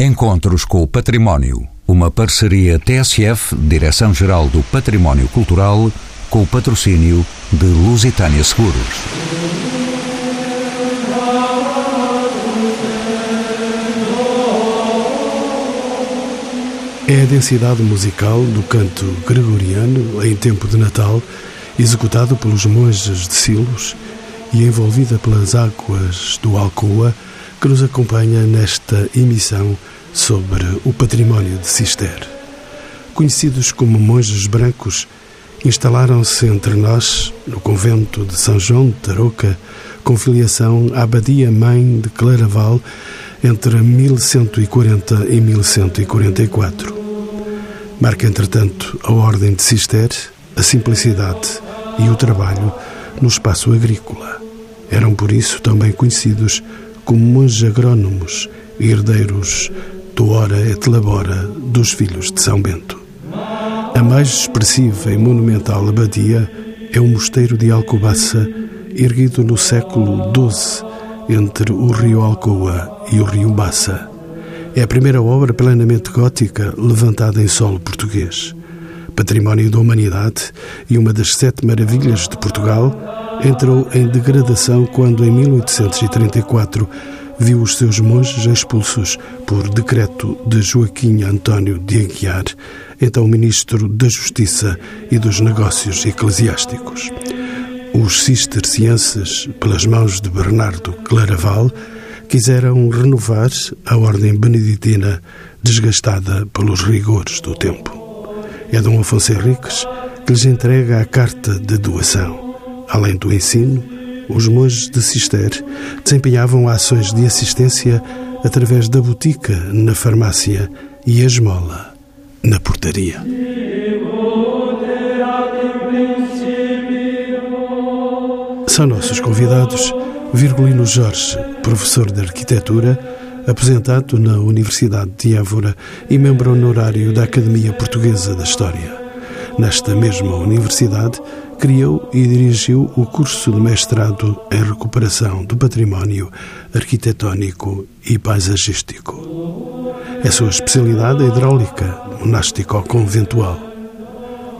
Encontros com o Património. Uma parceria TSF, Direção-Geral do Património Cultural, com o patrocínio de Lusitânia Seguros. É a densidade musical do canto gregoriano em tempo de Natal, executado pelos monges de Silos e envolvida pelas águas do Alcoa, que nos acompanha nesta emissão sobre o património de Cister. Conhecidos como monges brancos, instalaram-se entre nós, no convento de São João de Tarouca, com filiação à Abadia-Mãe de Claraval, entre 1140 e 1144. Marca, entretanto, a ordem de Cister, a simplicidade e o trabalho no espaço agrícola. Eram, por isso, também conhecidos como monges agrónomos, herdeiros do ora et labora dos filhos de São Bento. A mais expressiva e monumental abadia é o mosteiro de Alcobaça, erguido no século XII entre o rio Alcoa e o rio Baça. É a primeira obra plenamente gótica levantada em solo português. Património da humanidade e uma das sete maravilhas de Portugal, entrou em degradação quando, em 1834, viu os seus monges expulsos por decreto de Joaquim António de Aguiar, então ministro da Justiça e dos Negócios Eclesiásticos. Os cistercienses, pelas mãos de Bernardo Claraval, quiseram renovar a ordem beneditina desgastada pelos rigores do tempo. É Dom Afonso Henriques que lhes entrega a carta de doação. Além do ensino, os monges de Cister desempenhavam ações de assistência através da botica na farmácia e a esmola na portaria. São nossos convidados Virgulino Jorge, professor de arquitetura, aposentado na Universidade de Évora e membro honorário da Academia Portuguesa da História. Nesta mesma universidade, criou e dirigiu o curso de mestrado em recuperação do património arquitetónico e paisagístico. É sua especialidade a hidráulica monástico-conventual.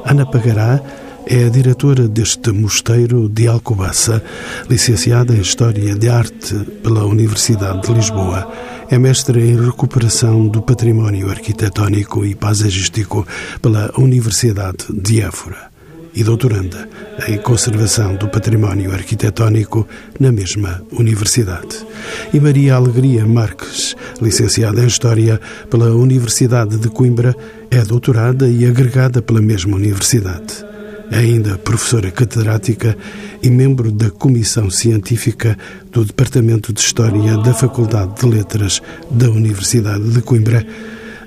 Ana Pagará é a diretora deste mosteiro de Alcobaça, licenciada em História de Arte pela Universidade de Lisboa. É mestre em recuperação do património arquitetónico e paisagístico pela Universidade de Évora e doutoranda em Conservação do Património Arquitetónico na mesma universidade. E Maria Alegria Marques, licenciada em História pela Universidade de Coimbra, é doutorada e agregada pela mesma universidade. É ainda professora catedrática e membro da Comissão Científica do Departamento de História da Faculdade de Letras da Universidade de Coimbra,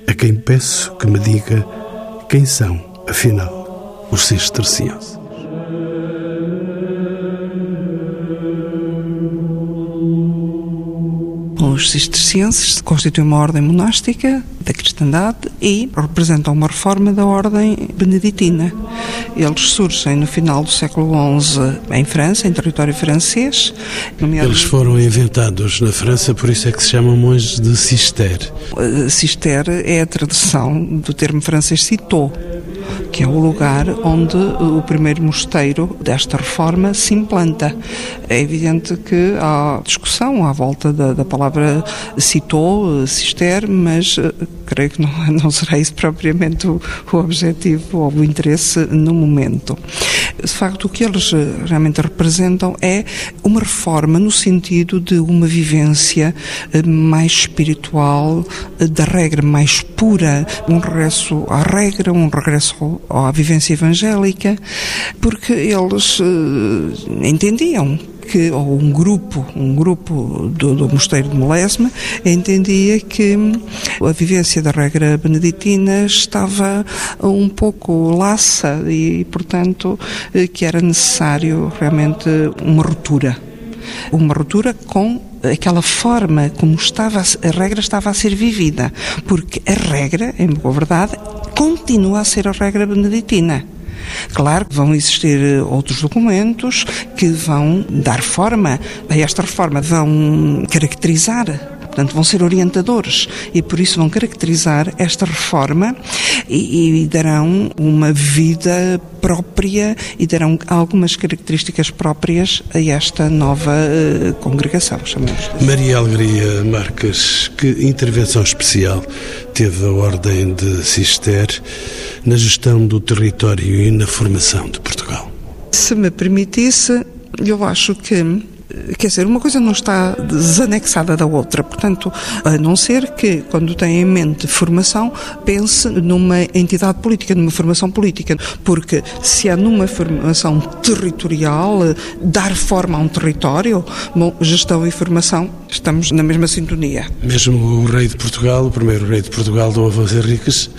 a quem peço que me diga quem são, afinal os cistercienses. Os cistercienses constituem uma ordem monástica da cristandade e representam uma reforma da ordem beneditina. Eles surgem no final do século XI em França, em território francês. Eles foram inventados na França, por isso é que se chamam monges de Cister. Cister é a tradução do termo francês citou que é o lugar onde o primeiro mosteiro desta reforma se implanta. É evidente que há discussão à volta da, da palavra citou, cister, mas eh, creio que não, não será isso propriamente o, o objetivo ou o interesse no momento. De facto, o que eles eh, realmente representam é uma reforma no sentido de uma vivência eh, mais espiritual, da regra mais pura, um regresso à regra, um regresso à vivência evangélica, porque eles uh, entendiam que, ou um grupo, um grupo do, do Mosteiro de Molesme, entendia que a vivência da regra beneditina estava um pouco laça e, portanto, eh, que era necessário realmente uma ruptura. Uma ruptura com aquela forma como estava a regra estava a ser vivida, porque a regra, em boa verdade, continua a ser a regra beneditina. Claro que vão existir eh, outros documentos que vão dar forma a esta reforma, vão caracterizar portanto vão ser orientadores e por isso vão caracterizar esta reforma e, e darão uma vida própria e darão algumas características próprias a esta nova uh, congregação, chamamos. Maria Alegria Marques, que intervenção especial teve a Ordem de Cister na gestão do território e na formação de Portugal? Se me permitisse, eu acho que quer dizer, uma coisa não está desanexada da outra. Portanto, a não ser que, quando tem em mente formação, pense numa entidade política, numa formação política. Porque se é numa formação territorial, dar forma a um território, bom, gestão e formação, estamos na mesma sintonia. Mesmo o rei de Portugal, o primeiro rei de Portugal, Dom Afonso Henriques,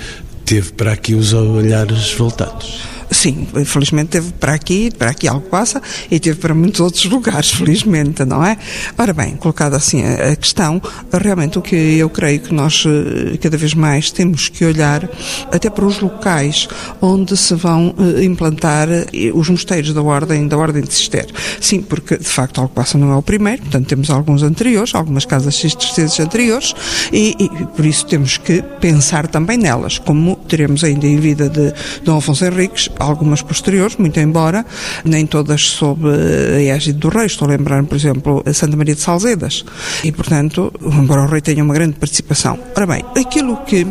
teve para aqui os olhares voltados. Sim, felizmente teve para aqui, para aqui algo passa e teve para muitos outros lugares, felizmente, não é? Ora bem, colocada assim a questão, realmente o que eu creio que nós eh, cada vez mais temos que olhar até para os locais onde se vão eh, implantar eh, os mosteiros da Ordem, da Ordem de Cister. Sim, porque de facto algo passa não é o primeiro, portanto temos alguns anteriores, algumas casas cistercenses anteriores e, e por isso temos que pensar também nelas, como teremos ainda em vida de Dom Afonso Henriques algumas posteriores, muito embora nem todas sob a égide do rei. Estou a lembrar, por exemplo, a Santa Maria de Salzedas. E, portanto, embora o rei tenha uma grande participação. Ora bem, aquilo que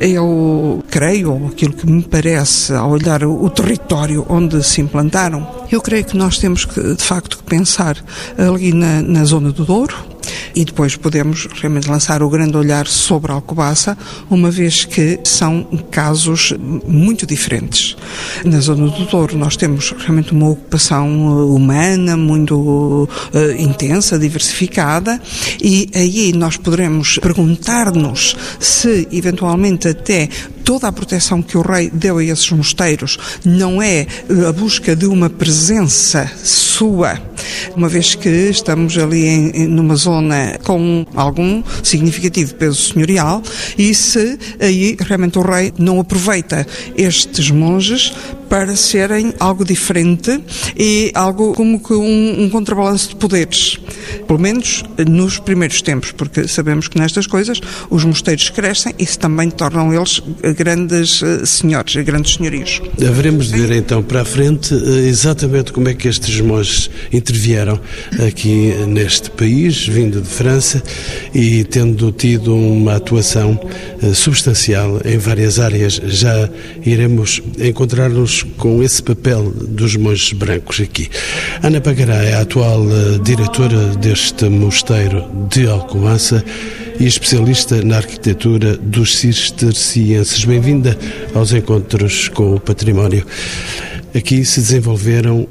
eu creio, ou aquilo que me parece, ao olhar o território onde se implantaram, eu creio que nós temos que, de facto, pensar ali na, na zona do Douro, e depois podemos realmente lançar o grande olhar sobre a Alcobaça, uma vez que são casos muito diferentes. Na zona do Douro nós temos realmente uma ocupação uh, humana muito uh, intensa, diversificada, e aí nós poderemos perguntar-nos se eventualmente até toda a proteção que o rei deu a esses mosteiros não é a busca de uma presença sua, uma vez que estamos ali em, numa zona com algum significativo peso senhorial, e se aí realmente o rei não aproveita estes monges para serem algo diferente e algo como que um, um contrabalanço de poderes, pelo menos nos primeiros tempos, porque sabemos que nestas coisas os mosteiros crescem e se também tornam eles grandes eh, senhores, grandes senhorios. Haveremos de ver então para a frente eh, exatamente como é que estes monges intervieram aqui neste país, vindo de França e tendo tido uma atuação eh, substancial em várias áreas. Já iremos encontrar-nos com esse papel dos monges brancos aqui. Ana Pagará é a atual diretora deste mosteiro de Alcobaça e especialista na arquitetura dos cistercienses. Bem-vinda aos encontros com o património. Aqui se desenvolveram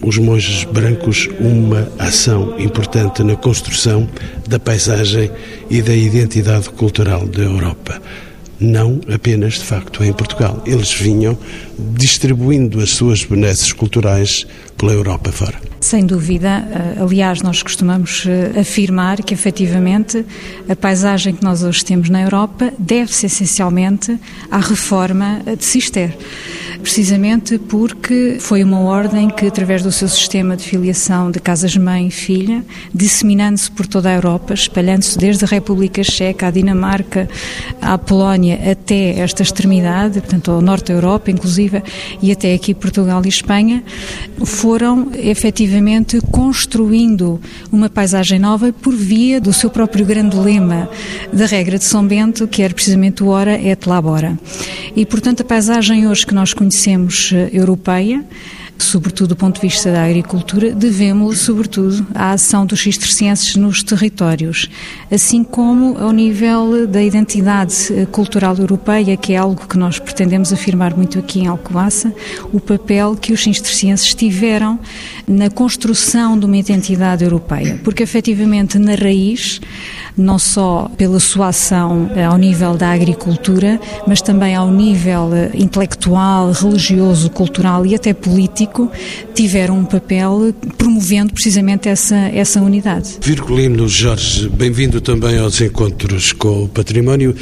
os monges brancos uma ação importante na construção da paisagem e da identidade cultural da Europa não apenas, de facto, em Portugal. Eles vinham distribuindo as suas benesses culturais pela Europa fora. Sem dúvida, eh, aliás, nós costumamos eh, afirmar que efetivamente a paisagem que nós hoje temos na Europa deve-se essencialmente à reforma de Cister. Precisamente porque foi uma ordem que, através do seu sistema de filiação de casas-mãe e filha, disseminando-se por toda a Europa, espalhando-se desde a República Checa, à Dinamarca, à Polónia, até esta extremidade, portanto, ao norte da Europa, inclusive, e até aqui Portugal e Espanha, foram efetivamente construindo uma paisagem nova por via do seu próprio grande lema da regra de São Bento, que era precisamente o Ora et Labora. E, portanto, a paisagem hoje que nós conhecemos conhecemos eh, europeia, sobretudo do ponto de vista da agricultura, devemos, sobretudo, à ação dos cistercienses nos territórios, assim como ao nível da identidade eh, cultural europeia, que é algo que nós pretendemos afirmar muito aqui em Alcobaça, o papel que os cistercienses tiveram na construção de uma identidade europeia, porque efetivamente na raiz não só pela sua ação eh, ao nível da agricultura, mas também ao nível eh, intelectual, religioso, cultural e até político, tiveram um papel promovendo precisamente essa, essa unidade. Virgulino Jorge, bem-vindo também aos encontros com o património.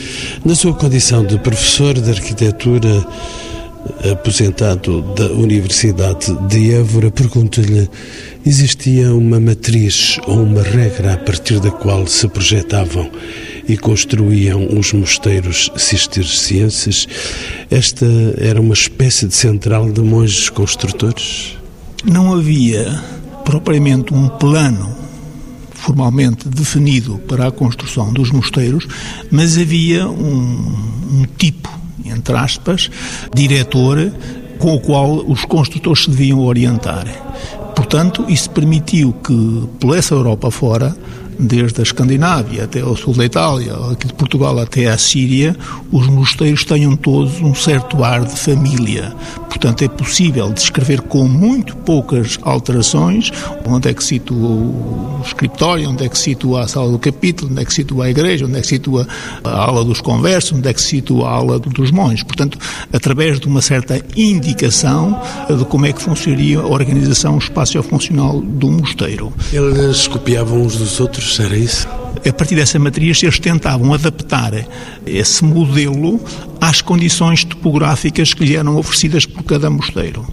Na sua condição de professor de arquitetura, aposentado da Universidade de Évora, pergunto-lhe Existia uma matriz ou uma regra a partir da qual se projetavam e construíam os mosteiros cistercienses. Esta era uma espécie de central de monges construtores? Não havia propriamente um plano formalmente definido para a construção dos mosteiros, mas havia um, um tipo, entre aspas, diretor com o qual os construtores se deviam orientar. Portanto, isso permitiu que, pela essa Europa fora, desde a Escandinávia até ao sul da Itália, aqui de Portugal até à Síria, os mosteiros tenham todos um certo ar de família. Portanto, é possível descrever com muito poucas alterações onde é que situa o escritório, onde é que situa a sala do capítulo, onde é que situa a igreja, onde é que situa a aula dos conversos, onde é que situa a aula dos monges. Portanto, através de uma certa indicação de como é que funcionaria a organização espaço-funcional do mosteiro. Eles copiavam uns dos outros era isso? A partir dessa matriz, eles tentavam adaptar esse modelo às condições topográficas que lhe eram oferecidas por cada mosteiro.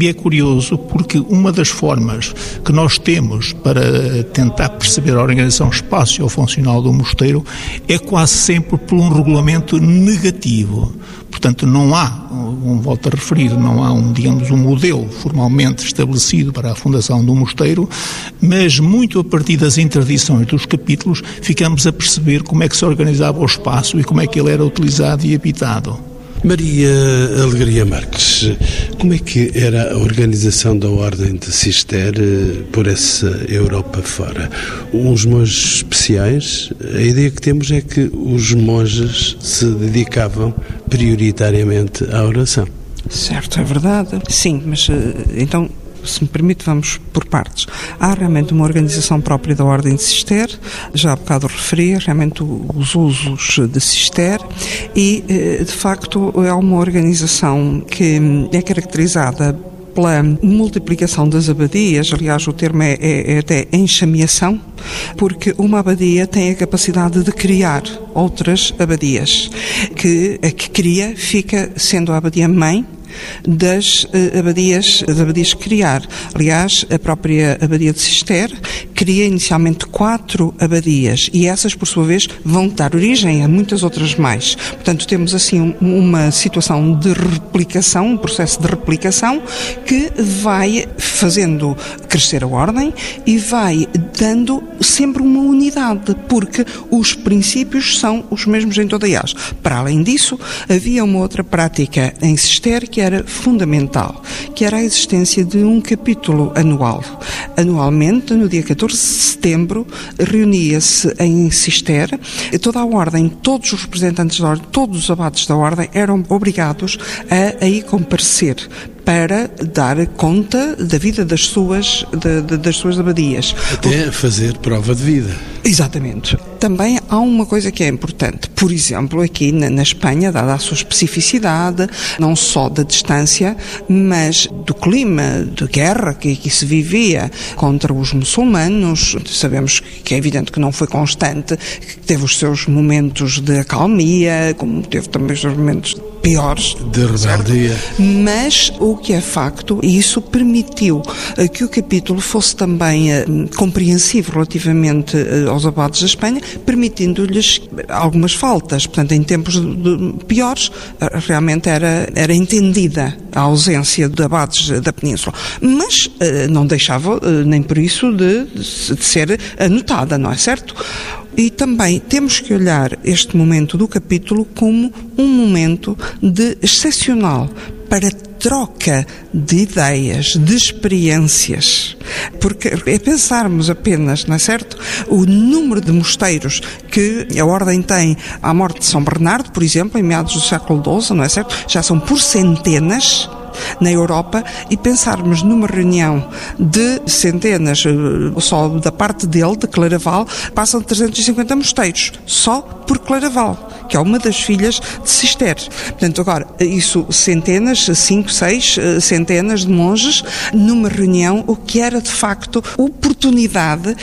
E é curioso porque uma das formas que nós temos para tentar perceber a organização espaço-funcional do mosteiro é quase sempre por um regulamento negativo. Portanto, não há, um, volto a referir, não há um, digamos, um modelo formalmente estabelecido para a fundação do mosteiro, mas muito a partir das interdições dos capítulos ficamos a perceber como é que se organizava o espaço e como é que ele era utilizado e habitado. Maria Alegria Marques, como é que era a organização da Ordem de Cister eh, por essa Europa fora? Uns monges especiais? A ideia que temos é que os monges se dedicavam prioritariamente à oração. Certo, é verdade. Sim, mas eh, então se me permite, vamos por partes. Há realmente uma organização própria da Ordem de Cister, já há bocado referi, realmente os usos de Cister, e eh, de facto é uma organização que é caracterizada pela multiplicação das abadias, aliás, o termo é, é, é, até enxameação, porque uma abadia tem a capacidade de criar outras abadias, que a que cria fica sendo a abadia mãe das uh, abadias, das abadias criar. Aliás, a própria abadia de Cister cria inicialmente quatro abadias e essas, por sua vez, vão dar origem a muitas outras mais. Portanto, temos assim uma situação de replicação, um processo de replicação que vai fazendo crescer a ordem e vai dando sempre uma unidade, porque os princípios são os mesmos em toda elas. Para além disso, havia uma outra prática em Cister que era fundamental, que era a existência de um capítulo anual. Anualmente, no dia 14 de setembro, reunia-se em Cister toda a ordem, todos os representantes da ordem, todos os abates da ordem eram obrigados a aí comparecer para dar conta da vida das suas, de, de, das suas abadias. Até fazer prova de vida. Exatamente. Também há uma coisa que é importante. Por exemplo, aqui na, na Espanha, dada a sua especificidade, não só da distância, mas do clima de guerra que aqui se vivia contra os muçulmanos. Sabemos que é evidente que não foi constante, que teve os seus momentos de acalmia, como teve também os seus momentos piores. De rebeldia. Mas o que é facto, e isso permitiu eh, que o capítulo fosse também eh, compreensivo relativamente eh, aos abades da Espanha, permitindo-lhes algumas faltas. Portanto, em tempos piores, realmente era, era entendida a ausência de abades da Península. Mas não deixava, nem por isso, de, de ser anotada, não é certo? E também temos que olhar este momento do capítulo como um momento de excepcional para troca de ideias, de experiências. Porque é pensarmos apenas, não é certo? O número de mosteiros que a Ordem tem à morte de São Bernardo, por exemplo, em meados do século XII, não é certo? Já são por centenas na Europa e pensarmos numa reunião de centenas, eh, só da parte dele, de Claraval, passam 350 mosteiros, só por Claraval, que é uma das filhas de Cister. Portanto, agora, isso centenas, cinco, seis eh, centenas de monges numa reunião, o que era de facto oportunidade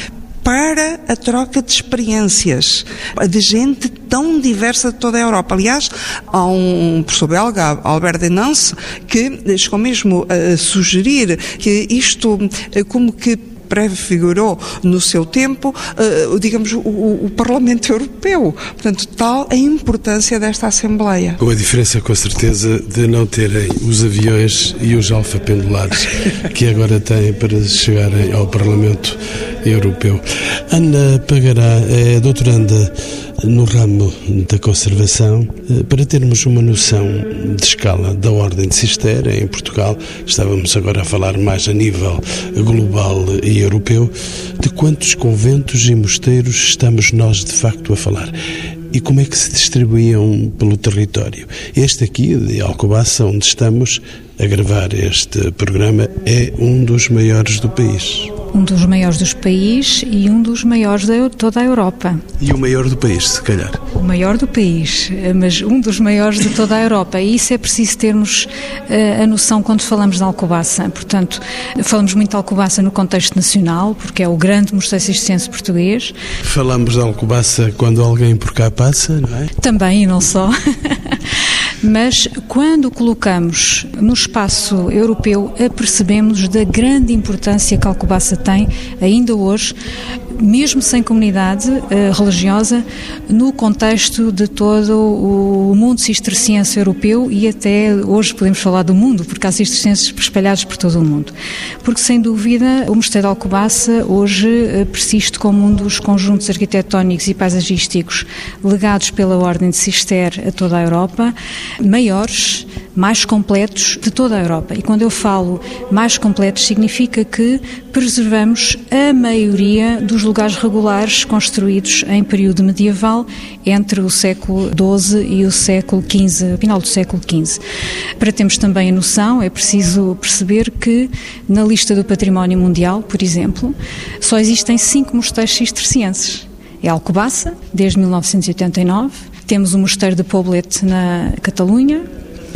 para a troca de experiências de gente tão diversa de toda a Europa. Aliás, há um professor belga, Albert Denance, que chegou mesmo a sugerir que isto como que prefigurou no seu tempo, uh, digamos, o, o, Parlamento Europeu. Portanto, tal a importância desta Assembleia. Com a diferença, com certeza, de não terem os aviões e os alfapendulares que agora têm para chegarem ao Parlamento Europeu. Ana Pagará é doutoranda no ramo da conservação, eh, para termos uma noção de escala da Ordem de Cister em Portugal, estávamos agora a falar mais a nível global e europeu, de quantos conventos e mosteiros estamos nós de facto a falar e como é que se distribuíam pelo território. Este aqui, de Alcobaça, onde estamos a gravar este programa, é um dos maiores do país um dos maiores dos países e um dos maiores de toda a Europa. E o maior do país, se calhar? O maior do país, mas um dos maiores de toda a Europa. E isso é preciso termos uh, a noção quando falamos de Alcobaça. Portanto, falamos muito de Alcobaça no contexto nacional, porque é o grande mosteiro cisterciense português. Falamos de Alcobaça quando alguém por cá passa, não é? Também, e não só. mas quando colocamos no espaço europeu, apercebemos da grande importância que Alcobaça tem, ainda hoje, mesmo sem comunidade uh, religiosa, no contexto de todo o mundo cisterciense europeu e até hoje podemos falar do mundo, porque há cistercienses espalhados por todo o mundo. Porque, sem dúvida, o Mosteiro de Alcobaça hoje uh, persiste como um dos conjuntos arquitetónicos e paisagísticos legados pela Ordem de Cister a toda a Europa, maiores, mais completos de toda a Europa. E quando eu falo mais completos, significa que preservamos a maioria dos lugares regulares construídos em período medieval entre o século XII e o século XV, final do século XV. Para termos também a noção, é preciso perceber que na lista do património mundial, por exemplo, só existem cinco mosteiros cistercienses. É Alcobaça, desde 1989, temos o Mosteiro de Poblet na Catalunha,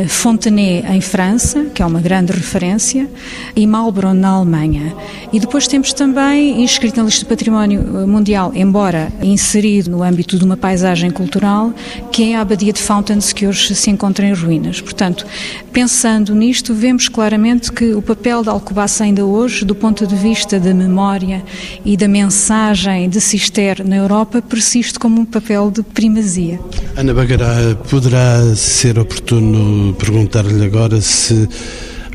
Fontenay em França, que é uma grande referência, e Marlborough na Alemanha. E depois temos também, inscrito na lista do património eh, mundial, embora inserido no âmbito de uma paisagem cultural, que é a Abadia de Fountains, que hoje se encontra em ruínas. Portanto, pensando nisto, vemos claramente que o papel da Alcobaça ainda hoje, do ponto de vista da memória e da mensagem de Cister na Europa, persiste como um papel de primazia. Ana Bagará, poderá ser oportuno perguntar-lhe agora se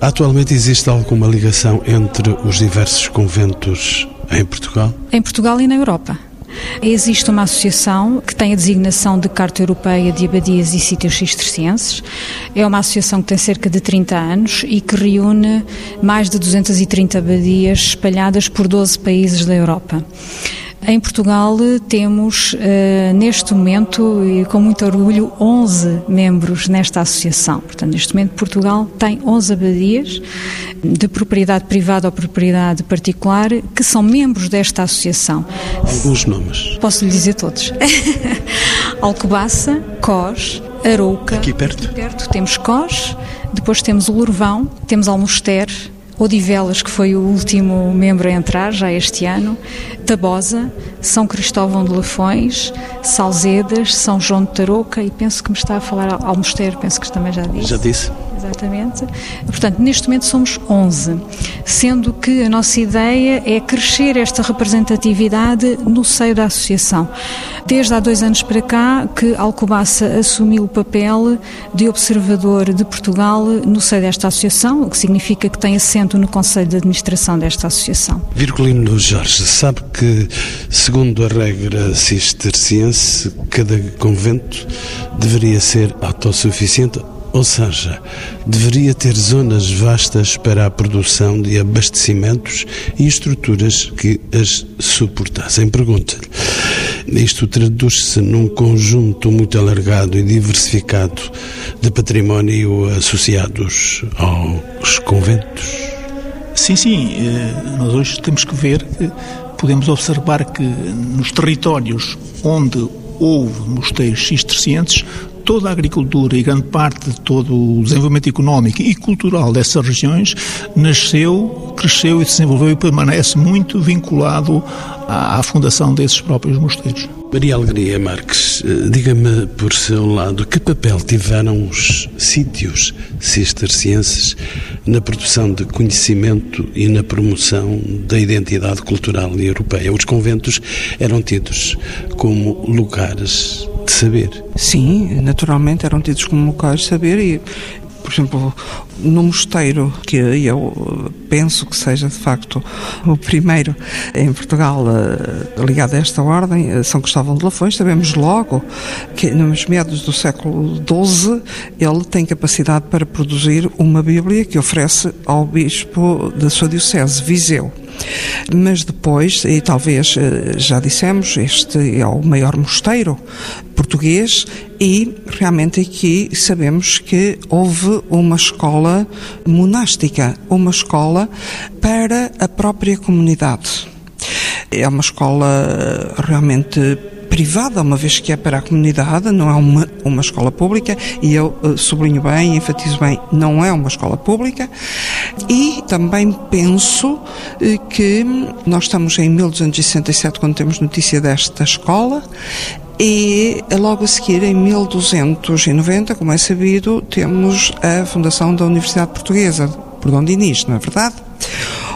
atualmente existe alguma ligação entre os diversos conventos em Portugal? Em Portugal e na Europa. Existe uma associação que tem a designação de Carta Europeia de Abadias e Sítios Cistercienses. É uma associação que tem cerca de 30 anos e que reúne mais de 230 abadias espalhadas por 12 países da Europa. Em Portugal temos, uh, neste momento, e com muito orgulho, 11 membros nesta associação. Portanto, neste momento, Portugal tem 11 abadias de propriedade privada ou propriedade particular que são membros desta associação. Alguns nomes. Posso lhe dizer todos. Alcobaça, Cós, Arouca. Aqui perto? Aqui perto temos Cós, depois temos o Lourvão, temos Almoster, Odivelas, que foi o último membro a entrar já este ano, Tabosa, São Cristóvão de Lafões, Salzedas, São João de Tarouca e penso que me está a falar ao Mosteiro, penso que também já disse. Já disse. Exatamente. Portanto, neste momento somos 11, sendo que a nossa ideia é crescer esta representatividade no seio da associação. Desde há dois anos para cá que Alcobaça assumiu o papel de observador de Portugal no seio desta associação, o que significa que tem assento no Conselho de Administração desta associação. Virgulino Jorge, sabe que, segundo a regra cisterciense, cada convento deveria ser autossuficiente ou seja, deveria ter zonas vastas para a produção de abastecimentos e estruturas que as suportassem. Pergunta-lhe. Isto traduz-se num conjunto muito alargado e diversificado de património associados aos conventos? Sim, sim. Eh, nós hoje temos que ver podemos observar que nos territórios onde houve mosteiros cistercienses, toda a agricultura e grande parte de todo o desenvolvimento económico e cultural dessas regiões nasceu, cresceu e desenvolveu e permanece muito vinculado à, à fundação desses próprios mosteiros. Maria Alegria Marques, eh, diga-me por seu lado, que papel tiveram os sítios cistercienses na produção de conhecimento e na promoção da identidade cultural europeia? Os conventos eram tidos como lugares de saber. Sim, naturalmente eram tidos como locais de saber e, por exemplo, no mosteiro, que eu penso que seja de facto o primeiro em Portugal eh, ligado a esta ordem, eh, São Cristóvão de Lafões, sabemos logo que nos meados do século XII ele tem capacidade para produzir uma Bíblia que oferece ao bispo da sua diocese, Viseu. Mas depois, e talvez eh, já dissemos, este é o maior mosteiro português e realmente aqui sabemos que houve uma escola monástica, uma escola para a própria comunidade. É uma escola realmente privada, uma vez que é para a comunidade, não é uma, uma escola pública, e eu uh, sublinho bem, enfatizo bem, não é uma escola pública. E também penso uh, que nós estamos em 1267 quando temos notícia desta escola, e logo a seguir, em 1290, como é sabido, temos a fundação da Universidade Portuguesa, por Dom Dinis, não é verdade?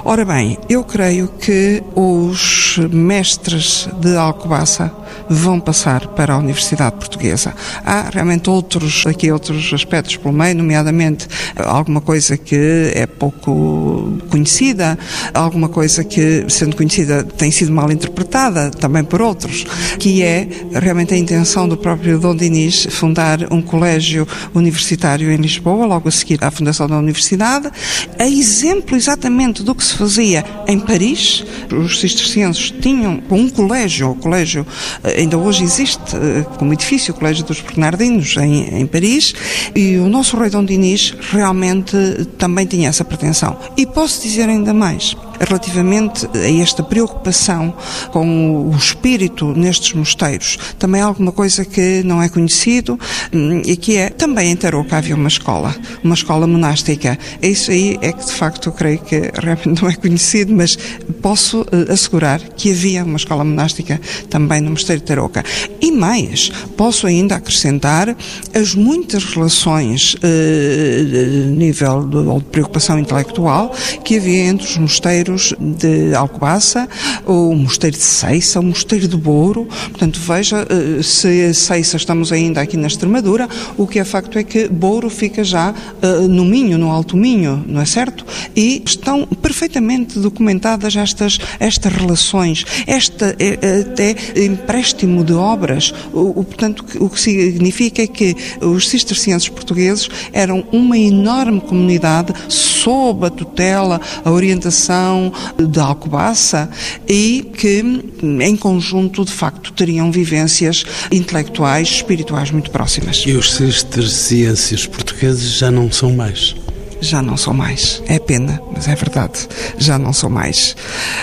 Ora bem, eu creio que os mestres de Alcobaça vão passar para a Universidade Portuguesa. Há realmente outros, aqui outros aspectos pelo meio, nomeadamente alguma coisa que é pouco conhecida, alguma coisa que, sendo conhecida, tem sido mal interpretada também por outros, que é realmente a intenção do próprio Dom Dinis fundar um colégio universitário em Lisboa, logo a seguir à fundação da universidade, a exemplo exatamente do que se fazia em Paris. Os cistercienses tinham um colégio, o colégio eh, ainda hoje existe eh, como edifício, o Colégio dos Bernardinos, em, em Paris, e o nosso rei Dom Dinis realmente também tinha essa pretensão. E posso dizer ainda mais relativamente a esta preocupação com o espírito nestes mosteiros. Também alguma coisa que não é conhecido hum, e que é também em Tarouca havia uma escola, uma escola monástica. Isso aí é que de facto eu creio que realmente não é conhecido, mas posso uh, assegurar que havia uma escola monástica também no Mosteiro de Tarouca. E mais, posso ainda acrescentar as muitas relações uh, de nível de preocupação intelectual que havia entre os mosteiros mosteiros de Alcobaça, o mosteiro de Seiça, o mosteiro de Bouro. Portanto, veja, eh, se Seiça estamos ainda aqui na Extremadura, o que é facto é que Bouro fica já uh, no Minho, no Alto Minho, não é certo? E estão perfeitamente documentadas estas, estas relações, este é, até empréstimo de obras. O, o, portanto, o que significa é que os cistercienses portugueses eram uma enorme comunidade sob a tutela, a orientação, da Alcobaça e que, em conjunto, de facto, teriam vivências intelectuais, espirituais muito próximas. E os cistercienses portugueses já não são mais? já não são mais. É pena, mas é verdade. Já não são mais.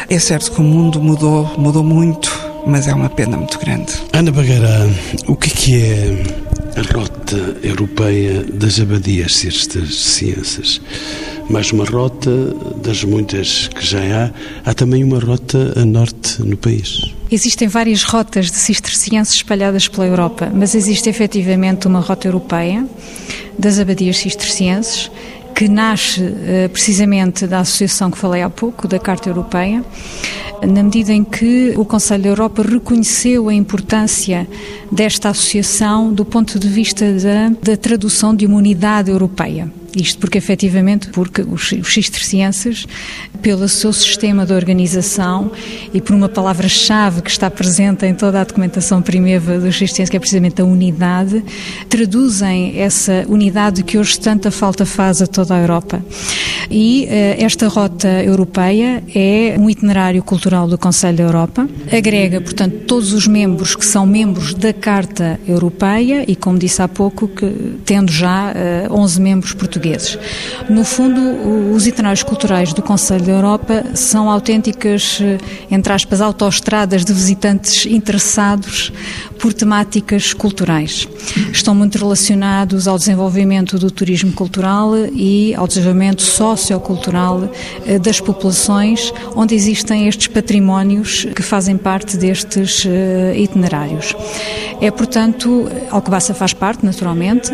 É certo que o mundo mudou, mudou muito, mas é uma pena muito grande. Ana Bagará, o que é, que é a rota europeia das abadias ciências? mais uma rota das muitas que já há. Há também uma rota a norte no país. Existem várias rotas de cistercienses espalhadas pela Europa, mas existe efetivamente uma rota europeia das abadias cistercienses que nasce uh, precisamente da associação que falei há pouco, da Carta Europeia, na medida em que o Conselho da Europa reconheceu a importância desta associação do ponto de vista da, da tradução de uma unidade europeia. Isto porque, efetivamente, porque os, os cistercienses, pelo seu sistema de organização e por uma palavra-chave que está presente em toda a documentação primeva dos cistercienses, que é precisamente a unidade, traduzem essa unidade que hoje tanta falta faz a toda a Europa. E esta rota europeia é um itinerário cultural do Conselho da Europa, agrega, portanto, todos os membros que são membros da Carta Europeia e, como disse há pouco, que, tendo já uh, 11 membros portugueses. No fundo, os itinerários culturais do Conselho da Europa são autênticas, entre aspas, autoestradas de visitantes interessados por temáticas culturais. Estão muito relacionados ao desenvolvimento do turismo cultural e ao desenvolvimento sociocultural eh, das populações onde existem estes patrimónios que fazem parte destes eh, itinerários. É, portanto, Alcobaça faz parte, naturalmente,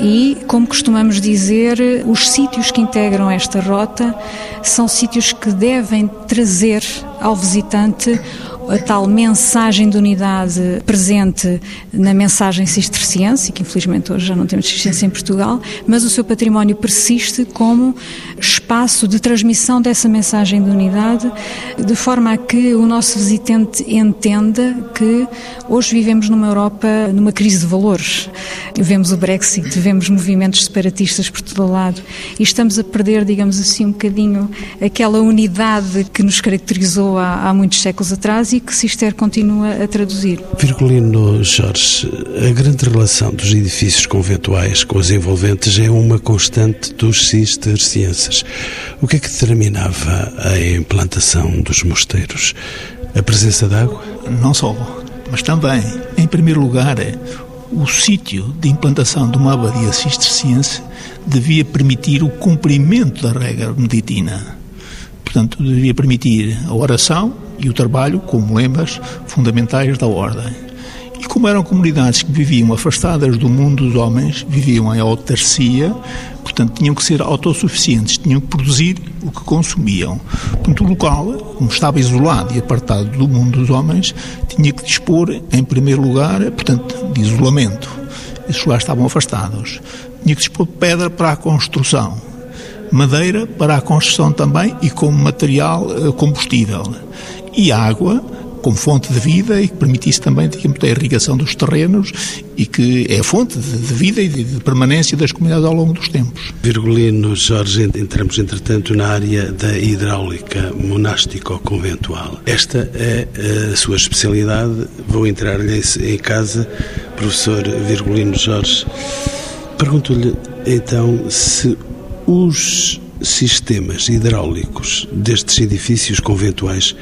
e, como costumamos dizer, os sítios que integram esta rota são sítios que devem trazer ao visitante a tal mensagem de unidade presente na mensagem cisterciense, que infelizmente hoje já não temos cisterciense em Portugal, mas o seu património persiste como espaço de transmissão dessa mensagem de unidade, de forma a que o nosso visitante entenda que hoje vivemos numa Europa numa crise de valores. Vemos o Brexit, vemos movimentos separatistas por todo o lado e estamos a perder, digamos assim, um bocadinho aquela unidade que nos caracterizou há, há muitos séculos atrás e que Sister continua a traduzir. Virgulino Jorge, a grande relação dos edifícios conventuais com os envolventes é uma constante dos cistercienses. O que é que determinava a implantação dos mosteiros? A presença de água? Não só, mas também, em primeiro lugar, o sítio de implantação de uma abadia cisterciense devia permitir o cumprimento da regra beneditina. Portanto, devia permitir a oração e o trabalho como lemas fundamentais da ordem. Como eram comunidades que viviam afastadas do mundo dos homens, viviam em autarcia, portanto tinham que ser autossuficientes, tinham que produzir o que consumiam. Portanto, o local, como estava isolado e apartado do mundo dos homens, tinha que dispor, em primeiro lugar, portanto, de isolamento. Esses lugares estavam afastados. Tinha que dispor de pedra para a construção, madeira para a construção também e como material eh, combustível. E água como fonte de vida e que permitisse também digamos, a irrigação dos terrenos e que é fonte de, vida e de, permanência das comunidades ao longo dos tempos. Virgulino Jorge, entramos entretanto na área da hidráulica monástico-conventual. Esta é a sua especialidade. Vou entrar-lhe em casa, professor Virgulino Jorge. Pergunto-lhe então se os sistemas hidráulicos destes edifícios conventuais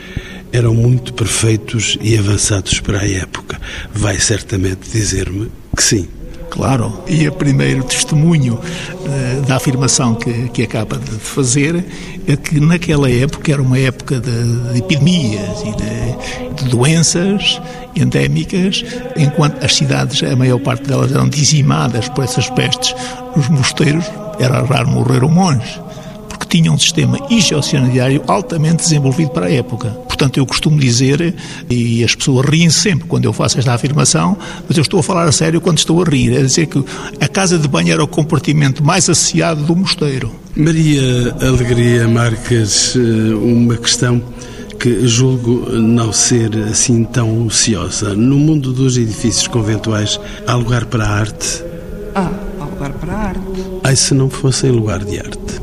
eram muito perfeitos e avançados para a época. Vai certamente dizer-me que sim. Claro, e o primeiro testemunho uh, da afirmação que, que acaba de fazer é que naquela época era uma época de, de epidemias e de, de, doenças endémicas, enquanto as cidades, a maior parte delas eram dizimadas por essas pestes, os mosteiros era raro morrer um monge porque tinha um sistema higiosanitário altamente desenvolvido para a época. Portanto, eu costumo dizer, e as pessoas riem sempre quando eu faço esta afirmação, mas eu estou a falar a sério quando estou a rir, é dizer que a casa de banho era o compartimento mais associado do mosteiro. Maria Alegria Marques, eh, uma questão que julgo não ser assim tão ociosa. No mundo dos edifícios conventuais, há lugar para a arte? Ah, há lugar para a arte. Ai, se não fosse em lugar de arte?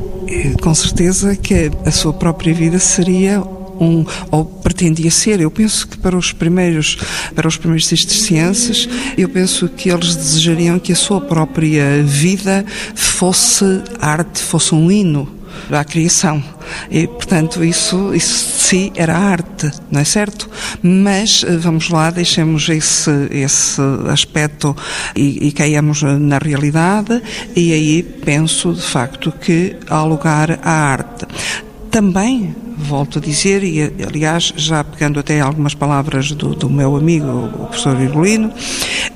Com certeza que a sua própria vida seria um, ou pretendia ser. Eu penso que para os primeiros, para os primeiros cistercienses, eu penso que eles desejariam que a sua própria vida fosse arte, fosse um hino à criação. E, portanto, isso, isso de era arte, não é certo? Mas, eh, vamos lá, deixemos esse, esse aspecto e, e na realidade, e aí penso, de facto, que há lugar à arte. Também volto a dizer, e aliás, já pegando até algumas palavras do, do meu amigo, o professor Virgulino,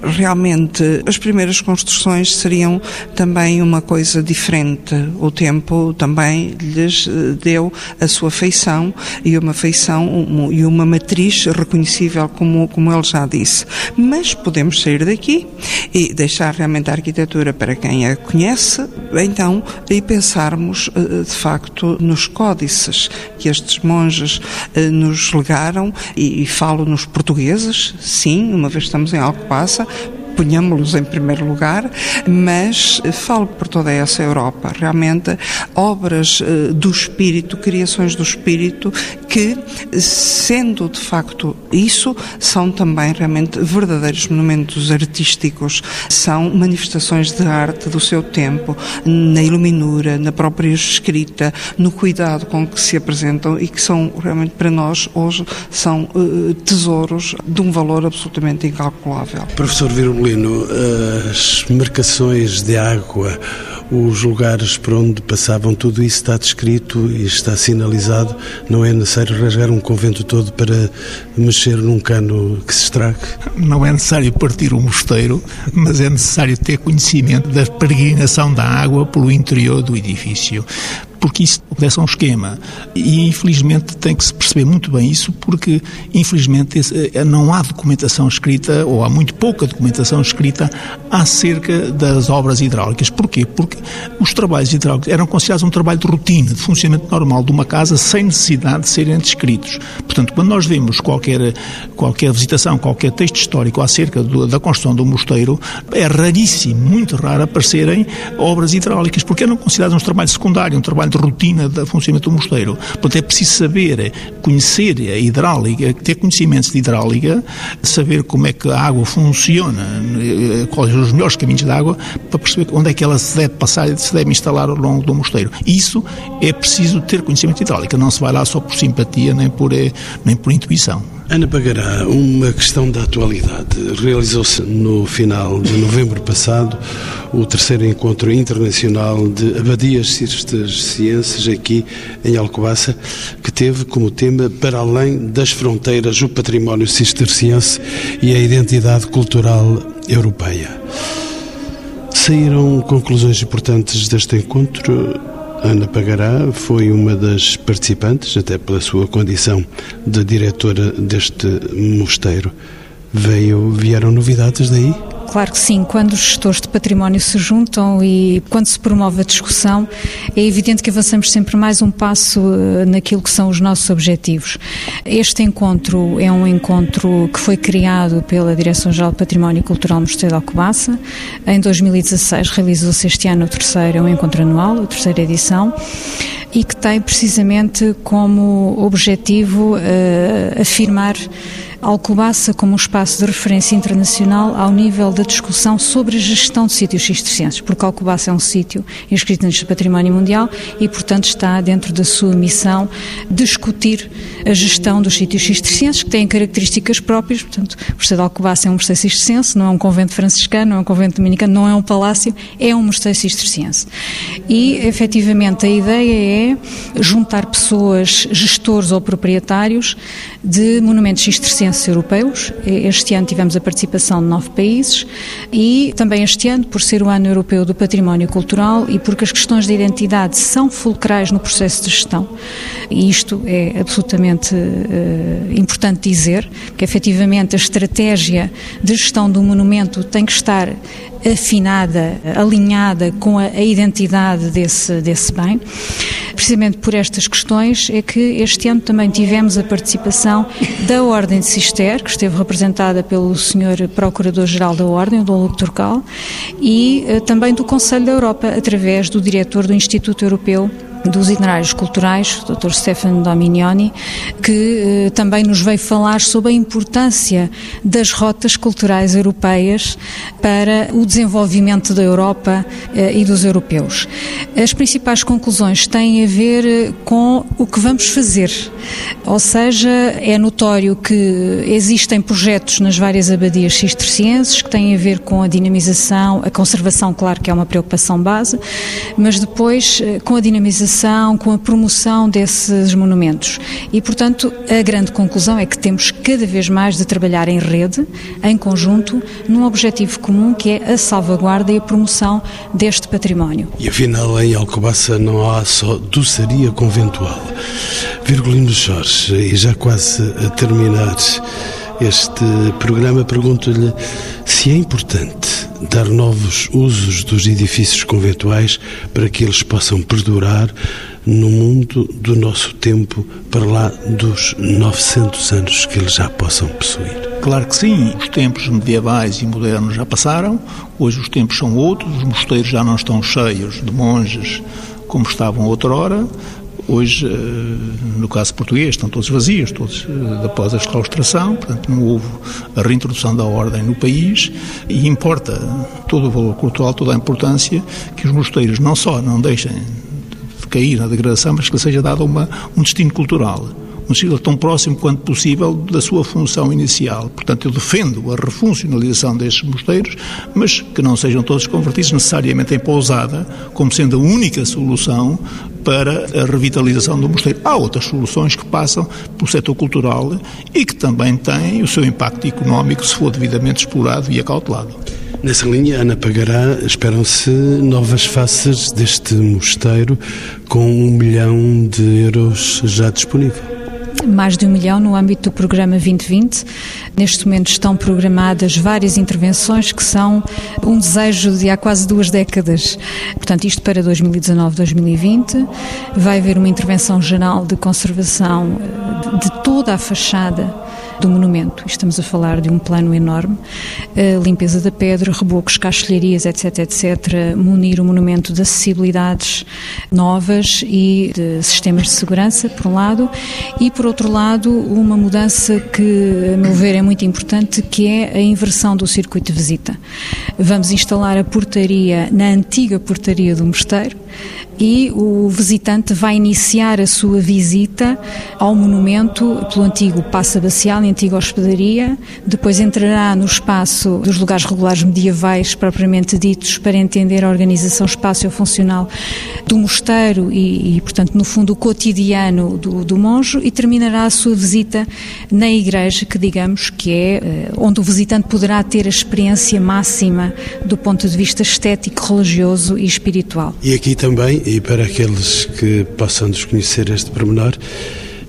realmente as primeiras construções seriam também uma coisa diferente. O tempo também lhes eh, deu a sua feição e uma feição e uma matriz reconhecível, como, como ele já disse. Mas podemos sair daqui e deixar realmente a arquitetura para quem a conhece, então, e pensarmos eh, de facto nos códices que estes monges eh, nos legaram, e, e falo nos portugueses, sim, uma vez estamos em Alcobaça, ponhamos-los em primeiro lugar, mas falo por toda essa Europa. Realmente, obras eh, do espírito, criações do espírito, que, sendo de facto isso, são também realmente verdadeiros monumentos artísticos, são manifestações de arte do seu tempo, na iluminura, na própria escrita, no cuidado com que se apresentam e que são realmente para nós hoje são uh, tesouros de um valor absolutamente incalculável. Professor Virulino, as marcações de água, os lugares por onde passavam, tudo isso está descrito e está sinalizado. Não é necessário rasgar um convento todo para mexer num cano que se estrague? Não é necessário partir um mosteiro, mas é necessário ter conhecimento da peregrinação da água pelo interior do edifício porque isso obedece a um esquema. E infelizmente tem que se perceber muito bem isso, porque infelizmente eh, não há documentação escrita, ou há muito pouca documentação escrita, acerca das obras hidráulicas. Porquê? Porque os trabalhos hidráulicos eram considerados um trabalho de rotina, de funcionamento normal de uma casa, sem necessidade de serem descritos. Portanto, quando nós vemos qualquer, qualquer visitação, qualquer texto histórico acerca do, da construção do mosteiro, é raríssimo, muito raro aparecerem obras hidráulicas, porque eram considerados um trabalho secundário, um trabalho de rotina do funcionamento do mosteiro. Portanto, é preciso saber, conhecer a hidráulica, ter conhecimentos de hidráulica, saber como é que a água funciona, eh, quais os melhores caminhos da água, para perceber onde é que ela se deve passar e se deve instalar ao longo do mosteiro. Isso é preciso ter conhecimento de hidráulica, não se vai lá só por simpatia nem por, eh, nem por intuição. Ana Pagará, uma questão da atualidade. Realizou-se no final de novembro passado o terceiro encontro internacional de abadias cistercienses aqui em Alcobaça, que teve como tema Para além das fronteiras o património cisterciense e a identidade cultural europeia. Saíram conclusões importantes deste encontro Ana Pagará foi uma das participantes, até pela sua condição de diretora deste mosteiro. Veio, vieram novidades daí? Claro que sim, quando os gestores de património se juntam e quando se promove a discussão, é evidente que avançamos sempre mais um passo eh, naquilo que são os nossos objetivos. Este encontro é um encontro que foi criado pela Direção-Geral de Património Cultural Mosteiro de Alcobaça. Em 2016 realizou-se este ano o terceiro, é um encontro anual, a terceira edição e que tem precisamente como objetivo uh, afirmar Alcobaça como um espaço de referência internacional ao nível da discussão sobre a gestão de sítios cistercienses, porque Alcobaça é um sítio inscrito no Património Mundial e, portanto, está dentro da sua missão discutir a gestão dos sítios cistercienses, que têm características próprias, portanto, o Mosteiro de Alcobaça é um mosteiro cisterciense, não é um convento franciscano, não é um convento dominicano, não é um palácio, é um mosteiro cisterciense. E, efetivamente, a ideia é juntar pessoas, gestores ou proprietários de monumentos europeus. Este ano tivemos a participação de nove países e também este ano, por ser o ano europeu do património cultural e porque as questões de identidade são fulcrais no processo de gestão, e isto é absolutamente uh, importante dizer, que efetivamente a estratégia de gestão do monumento tem que estar afinada, alinhada com a, a identidade desse, desse bem. Precisamente por estas questões é que este ano também tivemos a participação da Ordem de Cister, que esteve representada pelo Sr. Procurador-Geral da Ordem, o Dom Luque Turcal, e uh, também do Conselho da Europa, através do diretor do Instituto Europeu dos itinerários culturais, o Dr. Stefano Dominioni, que eh, também nos veio falar sobre a importância das rotas culturais europeias para o desenvolvimento da Europa eh, e dos europeus. As principais conclusões têm a ver eh, com o que vamos fazer, ou seja, é notório que existem projetos nas várias abadias cistercienses que têm a ver com a dinamização, a conservação, claro que é uma preocupação base, mas depois eh, com a dinamização com a promoção desses monumentos. E, portanto, a grande conclusão é que temos cada vez mais de trabalhar em rede, em conjunto, num objetivo comum que é a salvaguarda e a promoção deste património. E afinal, em Alcobaça não há só doçaria conventual. Virgulino Jorge, e já quase a terminar este programa, pergunto-lhe se é importante dar novos usos dos edifícios conventuais para que eles possam perdurar no mundo do nosso tempo para lá dos 900 anos que eles já possam possuir. Claro que sim, os tempos medievais e modernos já passaram, hoje os tempos são outros, os mosteiros já não estão cheios de monges como estavam outrora, Hoje, eh, no caso português, estão todos vazios, todos eh, após a exclaustração, portanto não houve a reintrodução da ordem no país e importa todo o valor cultural, toda a importância que os mosteiros não só não deixem de cair na degradação, mas que seja dado uma, um destino cultural um ciclo tão próximo quanto possível da sua função inicial. Portanto, eu defendo a refuncionalização destes mosteiros, mas que não sejam todos convertidos necessariamente em pousada, como sendo a única solução para a revitalização do mosteiro. Há outras soluções que passam pelo setor cultural e que também têm o seu impacto económico se for devidamente explorado e acautelado. Nessa linha, Ana Pagará, esperam-se novas faces deste mosteiro com um milhão de euros já disponível mais de um milhão no âmbito do programa 2020. Neste momento estão programadas várias intervenções que são um desejo de há quase duas décadas. Portanto, isto para 2019-2020. Vai haver uma intervenção geral de conservação de toda a fachada do monumento. Estamos a falar de um plano enorme, limpeza da pedra, rebocos, caixilharias, etc, etc, munir o monumento de acessibilidades novas e de sistemas de segurança, por um lado, e por outro lado, uma mudança que, a meu ver, é muito importante, que é a inversão do circuito de visita. Vamos instalar a portaria na antiga portaria do mosteiro, e o visitante vai iniciar a sua visita ao monumento pelo antigo Passo Abacial e antiga hospedaria, depois entrará no espaço dos lugares regulares medievais propriamente ditos para entender a organização espaço-funcional do mosteiro e, e, portanto, no fundo, o cotidiano do, do monge e terminará a sua visita na igreja, que digamos que é eh, onde o visitante poderá ter a experiência máxima do ponto de vista estético, religioso e espiritual. E aqui também e para aqueles que possam desconhecer este pormenor,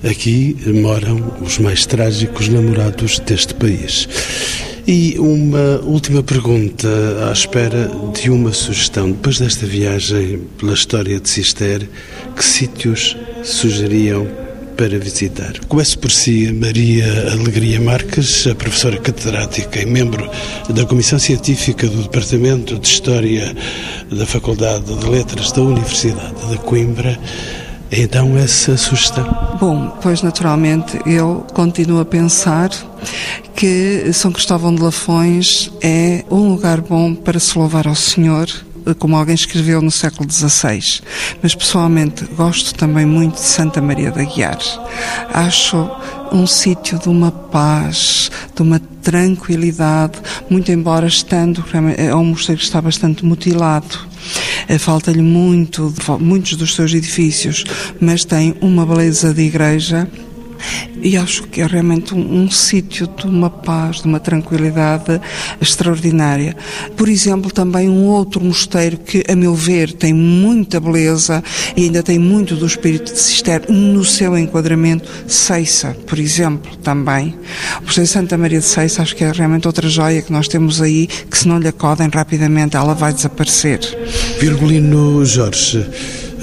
aqui moram os mais trágicos namorados deste país. E uma última pergunta à espera de uma sugestão. Depois desta viagem pela história de Cister, que sítios sugeriam para visitar? Começo por si, Maria Alegria Marques, a professora catedrática e membro da Comissão Científica do Departamento de História da Faculdade de Letras da Universidade de Coimbra. Então, essa sugestão? Bom, pois naturalmente eu continuo a pensar que São Cristóvão de Lafões é um lugar bom para se louvar ao Senhor como alguém escreveu no século XVI. Mas pessoalmente gosto também muito de Santa Maria da Guiar. Acho um sítio de uma paz, de uma tranquilidade, muito embora estando, é um mosteiro que está bastante mutilado. Eh, falta-lhe muito, muitos dos seus edifícios, mas tem uma beleza de igreja e acho que é realmente um, um sítio de uma paz, de uma tranquilidade extraordinária. Por exemplo, também um outro mosteiro que, a meu ver, tem muita beleza e ainda tem muito do espírito de Cister no seu enquadramento, Seiça, por exemplo, também. O Mosteiro Santa Maria de Seiça acho que é realmente outra joia que nós temos aí, que se não lhe acodem rapidamente, ela vai desaparecer. Virgulino Jorge,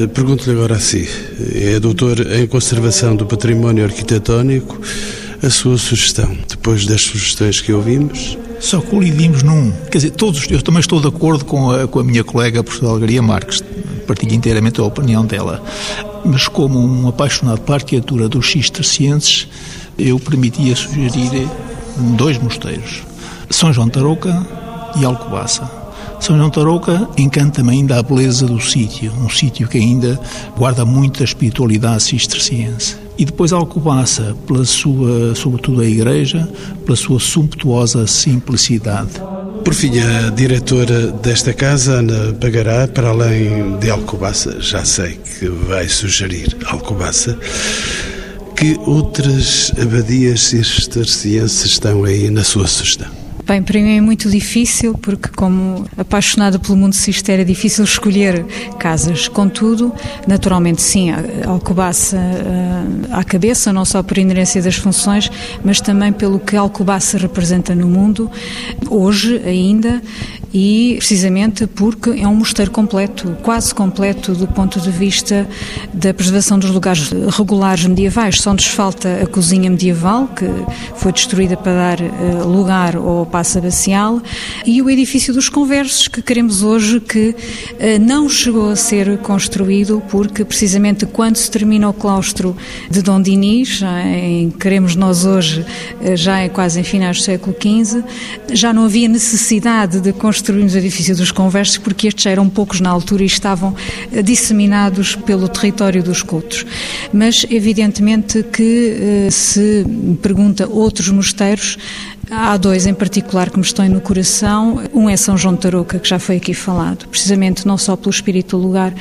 pergunto-lhe agora a si, é doutor em Conservação do Património Arquitetónico, a sua sugestão, depois das sugestões que ouvimos? Só colidimos num. Quer dizer, todos, eu também estou de acordo com a, com a minha colega, a professora Algaria Marques, partilho inteiramente a opinião dela. Mas como um apaixonado pela arquitetura dos cistercienses, eu permitia sugerir dois mosteiros, São João Tarouca e Alcobaça. São João Tarouca encanta-me ainda a beleza do sítio, um sítio que ainda guarda muita espiritualidade cisterciense. E depois Alcobaça, pela sua, sobretudo a igreja, pela sua sumptuosa simplicidade. Por fim, a diretora desta casa, Ana Pagará, para além de Alcobaça, já sei que vai sugerir Alcobaça, que outras abadias cistercienses estão aí na sua sugestão? Bem, para mim é muito difícil, porque, como apaixonada pelo mundo cister, é difícil escolher casas. Contudo, naturalmente, sim, Alcobaça uh, à cabeça, não só por inerência das funções, mas também pelo que Alcobaça representa no mundo, hoje ainda, e precisamente porque é um mosteiro completo, quase completo do ponto de vista da preservação dos lugares regulares medievais. Só nos falta a cozinha medieval, que foi destruída para dar uh, lugar ao Passo Abacial, e o edifício dos conversos, que queremos hoje que uh, não chegou a ser construído porque precisamente quando se termina o claustro de Dom Dinis, em queremos nós hoje, uh, já é quase em finais do século XV, já não havia necessidade de construirmos o edifício dos conversos porque estes eram poucos na altura e estavam disseminados pelo território dos cultos. Mas, evidentemente, que se pergunta outros mosteiros, Há dois em particular que me estão no coração. Um é São João de Tarouca, que já foi aqui falado, precisamente não só pelo espírito do lugar,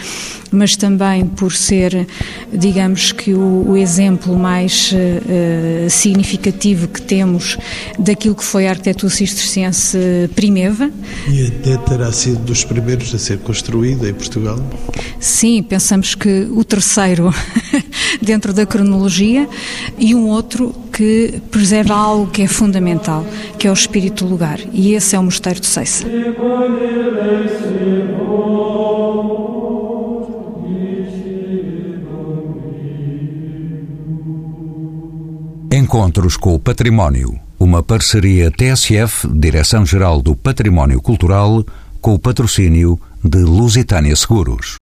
mas também por ser, digamos que, o, o exemplo mais uh, significativo que temos daquilo que foi a arquitetura cisterciense primeva. E até terá sido dos primeiros a ser construída em Portugal? Sim, pensamos que o terceiro dentro da cronologia e um outro que preserva algo que é fundamental, que é o espírito do lugar. E esse é o Mosteiro de Seiça. Encontros com o Património. Uma parceria TSF, Direção-Geral do Património Cultural, com o patrocínio de Lusitânia Seguros.